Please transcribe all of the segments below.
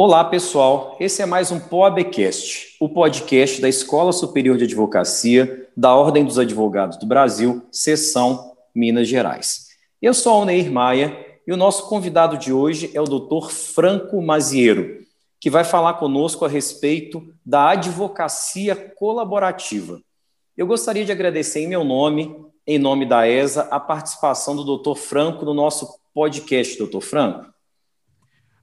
Olá, pessoal. Esse é mais um POABcast, o podcast da Escola Superior de Advocacia da Ordem dos Advogados do Brasil, seção Minas Gerais. Eu sou Alneir Maia e o nosso convidado de hoje é o Dr. Franco Maziero, que vai falar conosco a respeito da advocacia colaborativa. Eu gostaria de agradecer em meu nome, em nome da ESA, a participação do Dr. Franco no nosso podcast, Dr. Franco.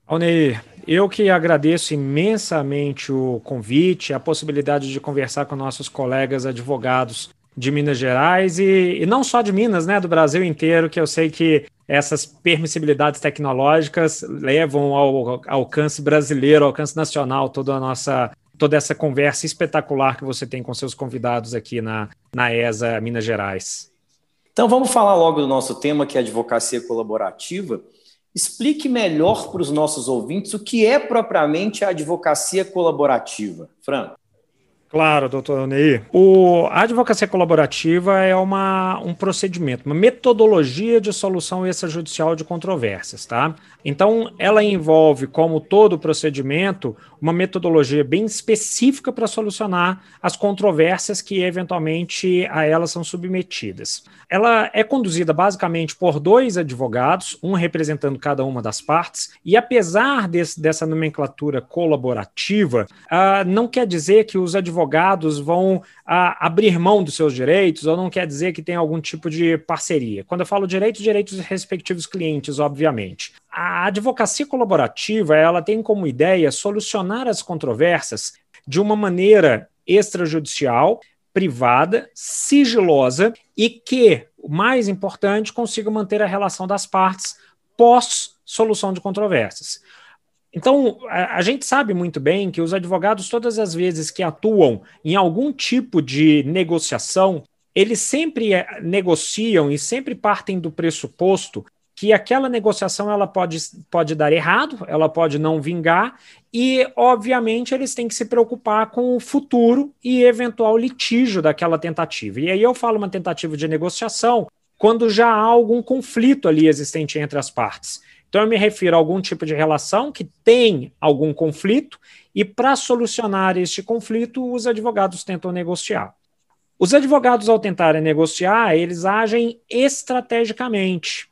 Alneir, eu que agradeço imensamente o convite, a possibilidade de conversar com nossos colegas advogados de Minas Gerais e, e, não só de Minas, né, do Brasil inteiro, que eu sei que essas permissibilidades tecnológicas levam ao, alcance brasileiro, ao alcance nacional, toda a nossa toda essa conversa espetacular que você tem com seus convidados aqui na, na ESA Minas Gerais. Então vamos falar logo do nosso tema, que é advocacia colaborativa. Explique melhor para os nossos ouvintes o que é propriamente a advocacia colaborativa. Franco. Claro, doutor Ney. O, a advocacia colaborativa é uma, um procedimento, uma metodologia de solução extrajudicial de controvérsias, tá? Então, ela envolve, como todo procedimento, uma metodologia bem específica para solucionar as controvérsias que eventualmente a elas são submetidas. Ela é conduzida basicamente por dois advogados, um representando cada uma das partes, e apesar desse, dessa nomenclatura colaborativa, uh, não quer dizer que os advogados vão uh, abrir mão dos seus direitos, ou não quer dizer que tem algum tipo de parceria. Quando eu falo direitos, direitos dos respectivos clientes, obviamente. A advocacia colaborativa, ela tem como ideia solucionar as controvérsias de uma maneira extrajudicial, privada, sigilosa e que, o mais importante, consiga manter a relação das partes pós solução de controvérsias. Então, a, a, gente sabe muito bem que os advogados, todas as vezes que atuam em algum tipo de negociação, eles sempre eh, negociam e sempre partem do pressuposto que aquela negociação ela pode, pode dar errado, ela pode não vingar, e, obviamente, eles têm que se preocupar com o futuro e eventual litígio daquela tentativa. E aí eu falo uma tentativa de negociação quando já há algum conflito ali existente entre as partes. Então, eu me refiro a algum tipo de relação que tem algum conflito, e para solucionar este conflito, os advogados tentam negociar. Os advogados, ao tentarem negociar, eles agem estrategicamente.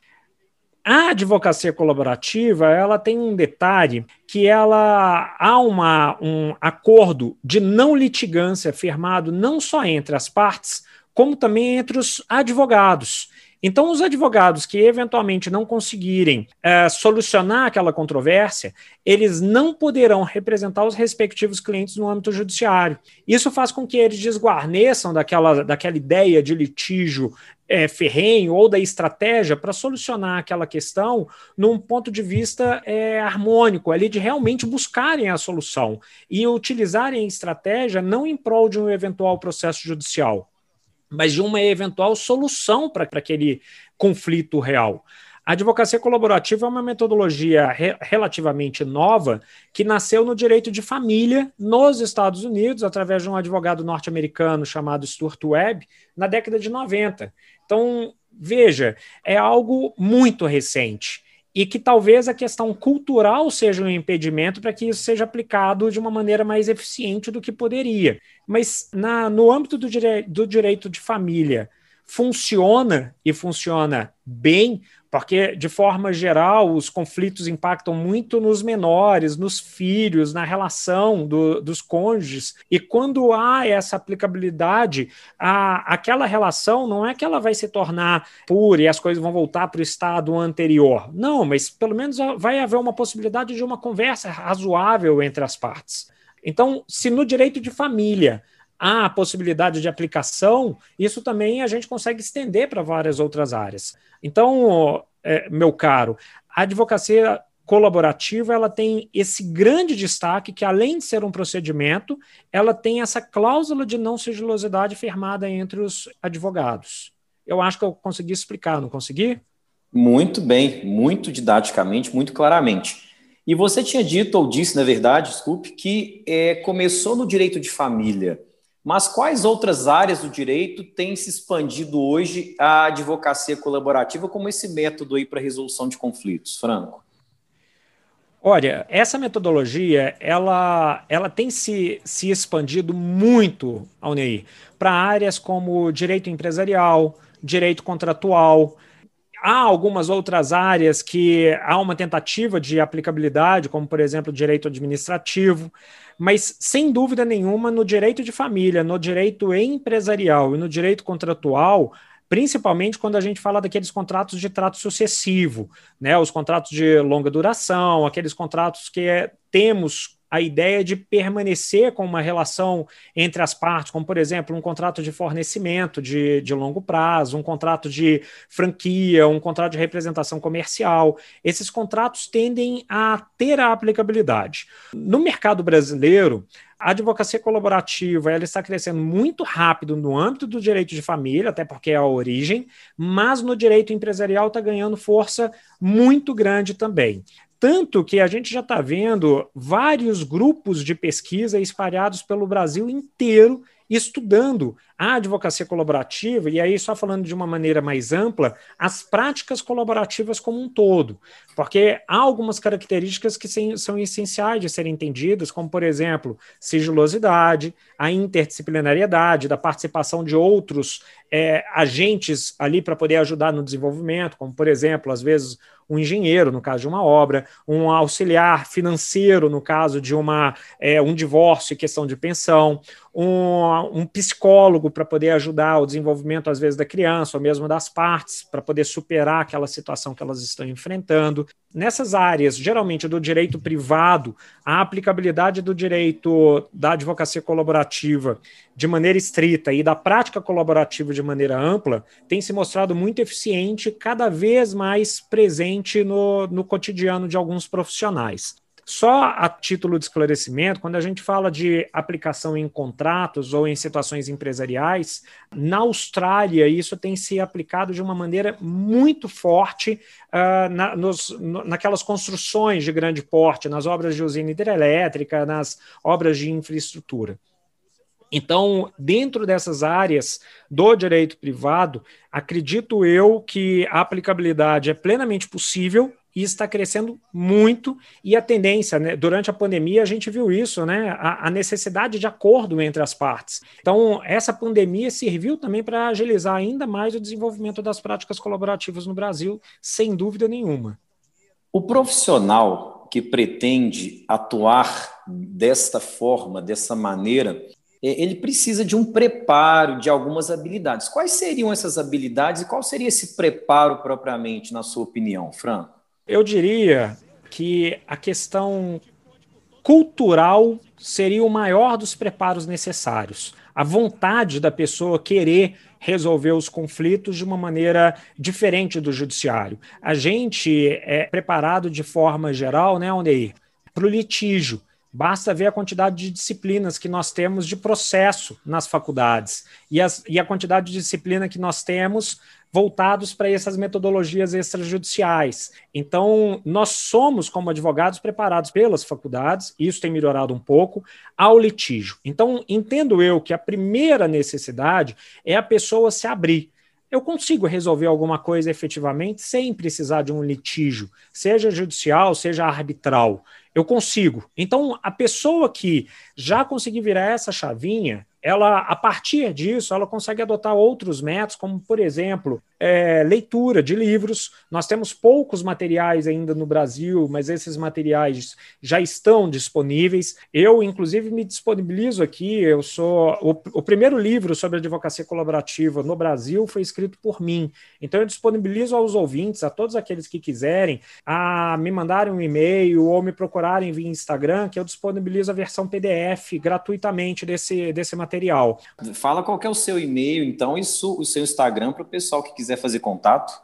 A advocacia colaborativa, ela tem um detalhe que ela há uma, um acordo de não litigância firmado não só entre as partes, como também entre os advogados. Então, os advogados que eventualmente não conseguirem é, solucionar aquela controvérsia, eles não poderão representar os respectivos clientes no âmbito judiciário. Isso faz com que eles desguarneçam daquela, daquela ideia de litígio é, ferrenho ou da estratégia para solucionar aquela questão num ponto de vista é, harmônico, ali de realmente buscarem a solução e utilizarem a estratégia não em prol de um eventual processo judicial, mas de uma eventual solução para aquele conflito real. A advocacia colaborativa é uma metodologia re relativamente nova que nasceu no direito de família nos Estados Unidos, através de um advogado norte-americano chamado Stuart Webb, na década de 90. Então, veja, é algo muito recente e que talvez a questão cultural seja um impedimento para que isso seja aplicado de uma maneira mais eficiente do que poderia. Mas na, no âmbito do, dire do direito de família, funciona e funciona bem, porque, de forma geral, os conflitos impactam muito nos menores, nos filhos, na relação do, dos cônjuges. E quando há essa aplicabilidade, a, aquela relação não é que ela vai se tornar pura e as coisas vão voltar para o estado anterior. Não, mas pelo menos vai haver uma possibilidade de uma conversa razoável entre as partes. Então, se no direito de família há a possibilidade de aplicação, isso também a gente consegue estender para várias outras áreas. Então, é, meu caro, a advocacia colaborativa ela tem esse grande destaque que além de ser um procedimento, ela tem essa cláusula de não sigilosidade firmada entre os advogados. Eu acho que eu consegui explicar, não consegui? Muito bem, muito didaticamente, muito claramente. E você tinha dito, ou disse, na verdade, desculpe, que é, começou no direito de família. Mas quais outras áreas do direito têm se expandido hoje a advocacia colaborativa como esse método aí para resolução de conflitos, Franco? Olha, essa metodologia ela, ela tem se, se expandido muito, Alneir, para áreas como direito empresarial, direito contratual. Há algumas outras áreas que há uma tentativa de aplicabilidade, como, por exemplo, direito administrativo, mas sem dúvida nenhuma, no direito de família, no direito empresarial e no direito contratual, principalmente quando a gente fala daqueles contratos de trato sucessivo, né, os contratos de longa duração, aqueles contratos que é, temos a ideia de permanecer com uma relação entre as partes, como, por exemplo, um contrato de fornecimento de, de longo prazo, um contrato de franquia, um contrato de representação comercial. Esses contratos tendem a ter a aplicabilidade. No mercado brasileiro, a advocacia colaborativa ela está crescendo muito rápido no âmbito do direito de família, até porque é a origem, mas no direito empresarial está ganhando força muito grande também. Tanto que a gente já está vendo vários grupos de pesquisa espalhados pelo Brasil inteiro estudando a advocacia colaborativa, e aí só falando de uma maneira mais ampla, as práticas colaborativas como um todo, porque há algumas características que são essenciais de serem entendidas, como, por exemplo, sigilosidade, a interdisciplinariedade, da participação de outros é, agentes ali para poder ajudar no desenvolvimento, como, por exemplo, às vezes um engenheiro, no caso de uma obra, um auxiliar financeiro, no caso de uma, é, um divórcio e questão de pensão, um, um psicólogo para poder ajudar o desenvolvimento, às vezes, da criança, ou mesmo das partes, para poder superar aquela situação que elas estão enfrentando. Nessas áreas, geralmente do direito privado, a aplicabilidade do direito da advocacia colaborativa de maneira estrita e da prática colaborativa de maneira ampla tem se mostrado muito eficiente, cada vez mais presente no, no cotidiano de alguns profissionais. Só a título de esclarecimento, quando a gente fala de aplicação em contratos ou em situações empresariais, na Austrália isso tem se aplicado de uma maneira muito forte uh, na, nos, no, naquelas construções de grande porte, nas obras de usina hidrelétrica, nas obras de infraestrutura. Então, dentro dessas áreas do direito privado, acredito eu que a aplicabilidade é plenamente possível e está crescendo muito. E a tendência, né, durante a pandemia, a gente viu isso, né, a, a, necessidade de acordo entre as partes. Então, essa pandemia serviu também para agilizar ainda mais o desenvolvimento das práticas colaborativas no Brasil, sem dúvida nenhuma. O profissional que pretende atuar desta forma, dessa maneira, ele precisa de um preparo, de algumas habilidades. Quais seriam essas habilidades e qual seria esse preparo propriamente, na sua opinião, Fran? Eu diria que a questão cultural seria o maior dos preparos necessários. A vontade da pessoa querer resolver os conflitos de uma maneira diferente do judiciário. A gente é preparado de forma geral, né, Ondeir, para o litígio. Basta ver a quantidade de disciplinas que nós temos de processo nas faculdades e, as, e a quantidade de disciplina que nós temos voltados para essas metodologias extrajudiciais. Então, nós somos, como advogados, preparados pelas faculdades, isso tem melhorado um pouco, ao litígio. Então, entendo eu que a primeira necessidade é a pessoa se abrir. Eu consigo resolver alguma coisa efetivamente sem precisar de um litígio, seja judicial, seja arbitral. Eu consigo. Então, a pessoa que já conseguir virar essa chavinha, ela, a partir disso, ela consegue adotar outros métodos, como, por exemplo, é, leitura de livros. Nós temos poucos materiais ainda no Brasil, mas esses materiais já estão disponíveis. Eu, inclusive, me disponibilizo aqui. Eu sou o, o primeiro livro sobre advocacia colaborativa no Brasil foi escrito por mim. Então, eu disponibilizo aos ouvintes, a todos aqueles que quiserem, a me mandarem um e-mail ou me procurarem via Instagram, que eu disponibilizo a versão PDF gratuitamente desse, desse material material. Fala qual é o seu e-mail, então, e o seu Instagram para o pessoal que quiser fazer contato.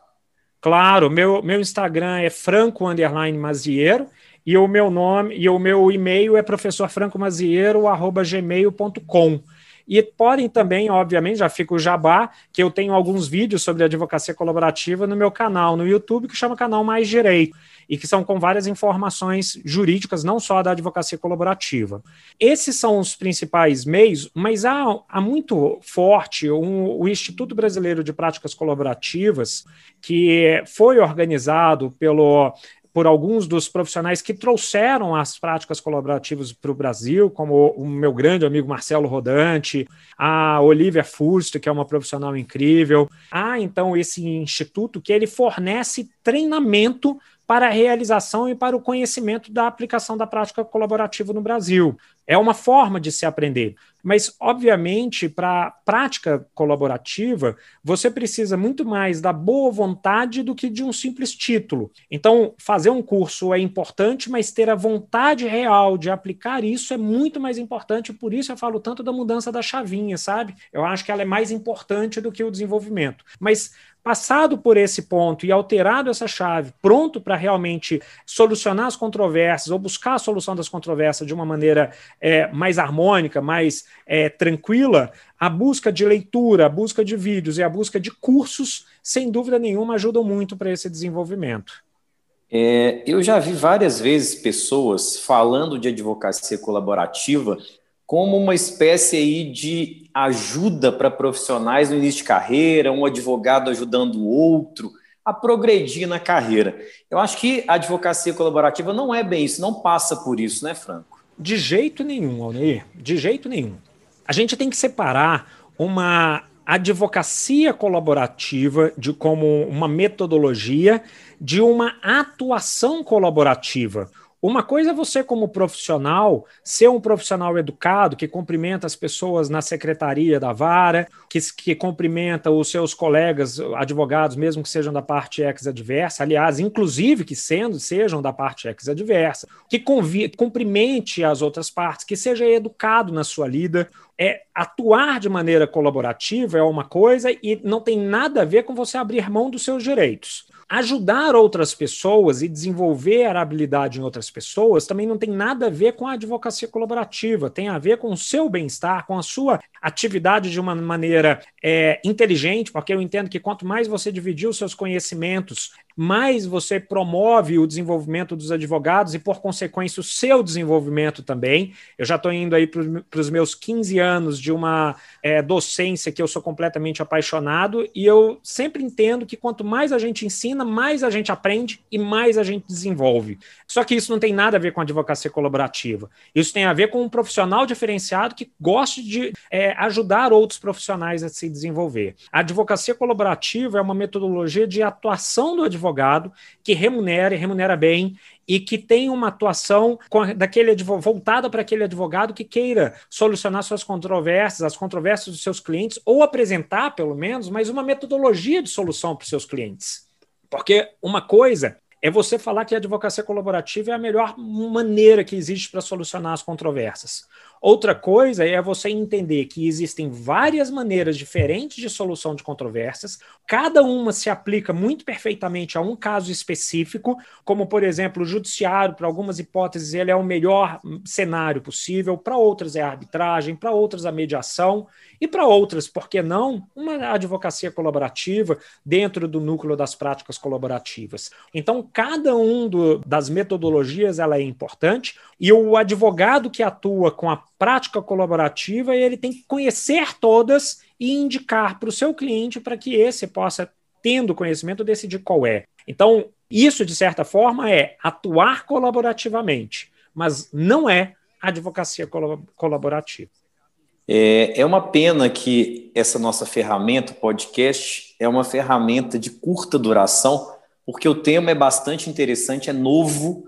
Claro, meu, meu Instagram é franco underline maziero e o meu nome e o meu e-mail é professorfrancomaziero@gmail.com. E podem também, obviamente, já fica o jabá, que eu tenho alguns vídeos sobre advocacia colaborativa no meu canal no YouTube, que chama Canal Mais Direito e que são com várias informações jurídicas, não só da advocacia colaborativa. Esses são os principais meios, mas há, há muito forte um, o Instituto Brasileiro de Práticas Colaborativas, que foi organizado pelo por alguns dos profissionais que trouxeram as práticas colaborativas para o Brasil, como o meu grande amigo Marcelo Rodante, a Olivia Furst, que é uma profissional incrível. Há então esse instituto que ele fornece treinamento para a realização e para o conhecimento da aplicação da prática colaborativa no Brasil. É uma forma de se aprender. Mas, obviamente, para a prática colaborativa, você precisa muito mais da boa vontade do que de um simples título. Então, fazer um curso é importante, mas ter a vontade real de aplicar isso é muito mais importante. Por isso eu falo tanto da mudança da chavinha, sabe? Eu acho que ela é mais importante do que o desenvolvimento. Mas Passado por esse ponto e alterado essa chave, pronto para realmente solucionar as controvérsias ou buscar a solução das controvérsias de uma maneira é, mais harmônica, mais é, tranquila, a busca de leitura, a busca de vídeos e a busca de cursos, sem dúvida nenhuma, ajudam muito para esse desenvolvimento. É, eu já vi várias vezes pessoas falando de advocacia colaborativa como uma espécie aí de ajuda para profissionais no início de carreira, um advogado ajudando o outro a progredir na carreira. Eu acho que a advocacia colaborativa não é bem isso, não passa por isso, né, Franco? De jeito nenhum, Alneir, de jeito nenhum. A gente tem que separar uma advocacia colaborativa de como uma metodologia de uma atuação colaborativa. Uma coisa é você, como profissional, ser um profissional educado, que cumprimenta as pessoas na secretaria da vara, que, que cumprimenta os seus colegas advogados, mesmo que sejam da parte ex-adversa, aliás, inclusive que sendo, sejam da parte ex-adversa, que convi, cumprimente as outras partes, que seja educado na sua lida. É, atuar de maneira colaborativa é uma coisa e não tem nada a ver com você abrir mão dos seus direitos. Ajudar outras pessoas e desenvolver a habilidade em outras pessoas também não tem nada a ver com a advocacia colaborativa, tem a ver com o seu bem-estar, com a sua atividade de uma maneira é, inteligente, porque eu entendo que quanto mais você dividir os seus conhecimentos mais você promove o desenvolvimento dos advogados e, por consequência, o seu desenvolvimento também. Eu já estou indo aí para os meus 15 anos de uma é, docência que eu sou completamente apaixonado e eu sempre entendo que quanto mais a gente ensina, mais a gente aprende e mais a gente desenvolve. Só que isso não tem nada a ver com advocacia colaborativa. Isso tem a ver com um profissional diferenciado que goste de é, ajudar outros profissionais a se desenvolver. A advocacia colaborativa é uma metodologia de atuação do advogado advogado que remunera e remunera bem e que tem uma atuação daquele voltada para aquele advogado que queira solucionar suas controvérsias, as controvérsias dos seus clientes, ou apresentar, pelo menos, mais uma metodologia de solução para os seus clientes. Porque uma coisa é você falar que a advocacia colaborativa é a melhor maneira que existe para solucionar as controvérsias. Outra coisa é você entender que existem várias maneiras diferentes de solução de controvérsias, cada uma se aplica muito perfeitamente a um caso específico, como, por exemplo, o judiciário, para algumas hipóteses, ele é o melhor cenário possível, para outras é a arbitragem, para outras a mediação, e para outras, por que não, uma advocacia colaborativa dentro do núcleo das práticas colaborativas. Então, cada um das metodologias ela é importante, e o advogado que atua com a prática colaborativa, ele tem que conhecer todas e indicar para o seu cliente para que esse possa, tendo conhecimento, decidir qual é. Então, isso, de certa forma, é atuar colaborativamente, mas não é advocacia colaborativa. É, é uma pena que essa nossa ferramenta, podcast, é uma ferramenta de curta duração, porque o tema é bastante interessante, é novo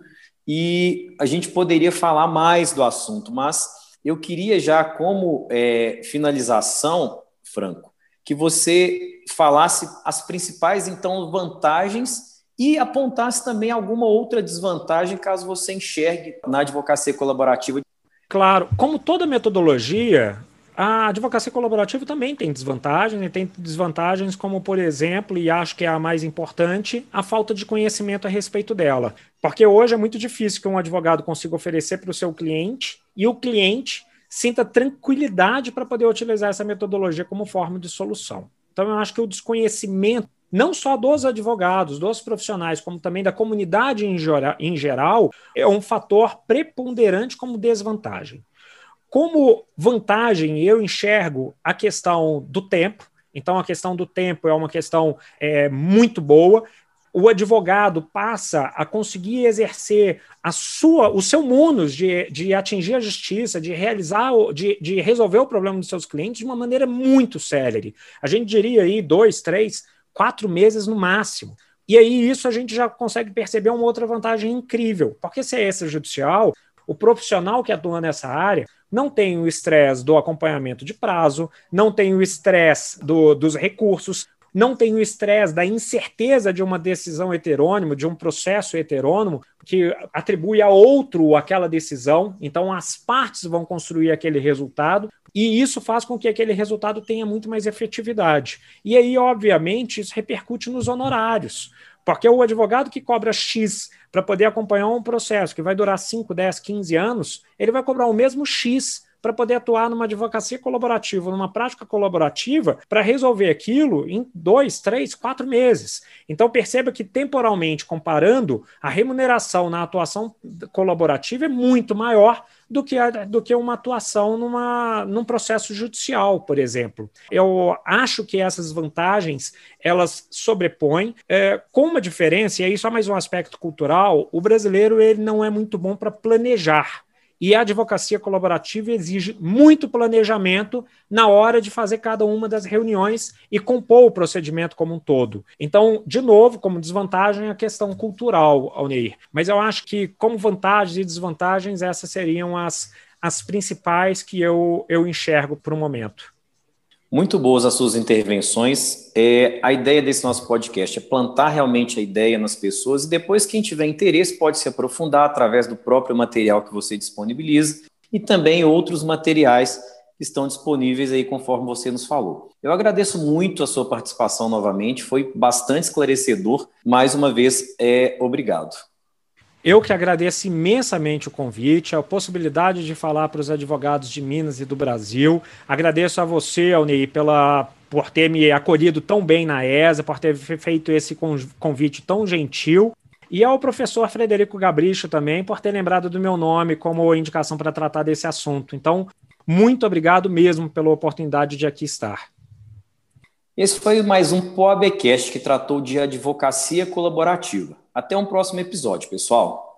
e a gente poderia falar mais do assunto, mas eu queria já, como é, finalização, Franco, que você falasse as principais, então, vantagens e apontasse também alguma outra desvantagem caso você enxergue na advocacia colaborativa. Claro, como toda metodologia, a advocacia colaborativa também tem desvantagens, e tem desvantagens como, por exemplo, e acho que é a mais importante, a falta de conhecimento a respeito dela. Porque hoje é muito difícil que um advogado consiga oferecer para o seu cliente e o cliente sinta tranquilidade para poder utilizar essa metodologia como forma de solução. Então, eu acho que o desconhecimento, não só dos advogados, dos profissionais, como também da comunidade em geral, é um fator preponderante como desvantagem. Como vantagem, eu enxergo a questão do tempo. Então, a questão do tempo é uma questão é, muito boa. O advogado passa a conseguir exercer a sua, o seu munus de, de atingir a justiça, de realizar, de, de resolver o problema dos seus clientes de uma maneira muito célere. A gente diria aí dois, três, quatro meses no máximo. E aí isso a gente já consegue perceber uma outra vantagem incrível, porque se é extrajudicial, o profissional que atua nessa área não tem o estresse do acompanhamento de prazo, não tem o estresse do, dos recursos, não tem o estresse da incerteza de uma decisão heterônima, de um processo heterônimo, que atribui a outro aquela decisão. Então, as partes vão construir aquele resultado, e isso faz com que aquele resultado tenha muito mais efetividade. E aí, obviamente, isso repercute nos honorários. Porque o advogado que cobra X para poder acompanhar um processo que vai durar 5, 10, 15 anos, ele vai cobrar o mesmo X para poder atuar numa advocacia colaborativa, numa prática colaborativa, para resolver aquilo em dois, três, quatro meses. Então, perceba que, temporalmente, comparando, a remuneração na atuação colaborativa é muito maior do que, a, do que uma atuação numa, num processo judicial, por exemplo. Eu acho que essas vantagens elas sobrepõem, é, com uma diferença, e aí só mais um aspecto cultural, o brasileiro ele não é muito bom para planejar. E a advocacia colaborativa exige muito planejamento na hora de fazer cada uma das reuniões e compor o procedimento como um todo. Então, de novo, como desvantagem, a questão cultural, Alneir. Mas eu acho que, como vantagens e desvantagens, essas seriam as, as principais que eu, eu enxergo para o momento. Muito boas as suas intervenções. É, a ideia desse nosso podcast é plantar realmente a ideia nas pessoas e depois quem tiver interesse pode se aprofundar através do próprio material que você disponibiliza e também outros materiais que estão disponíveis aí conforme você nos falou. Eu agradeço muito a sua participação novamente, foi bastante esclarecedor. Mais uma vez, é, obrigado. Eu que agradeço imensamente o convite, a possibilidade de falar para os advogados de Minas e do Brasil. Agradeço a você, Alnei, pela por ter me acolhido tão bem na ESA, por ter feito esse convite tão gentil. E ao professor Frederico Gabricho também por ter lembrado do meu nome como indicação para tratar desse assunto. Então, muito obrigado mesmo pela oportunidade de aqui estar. Esse foi mais um POABcast que tratou de advocacia colaborativa. Até um próximo episódio, pessoal.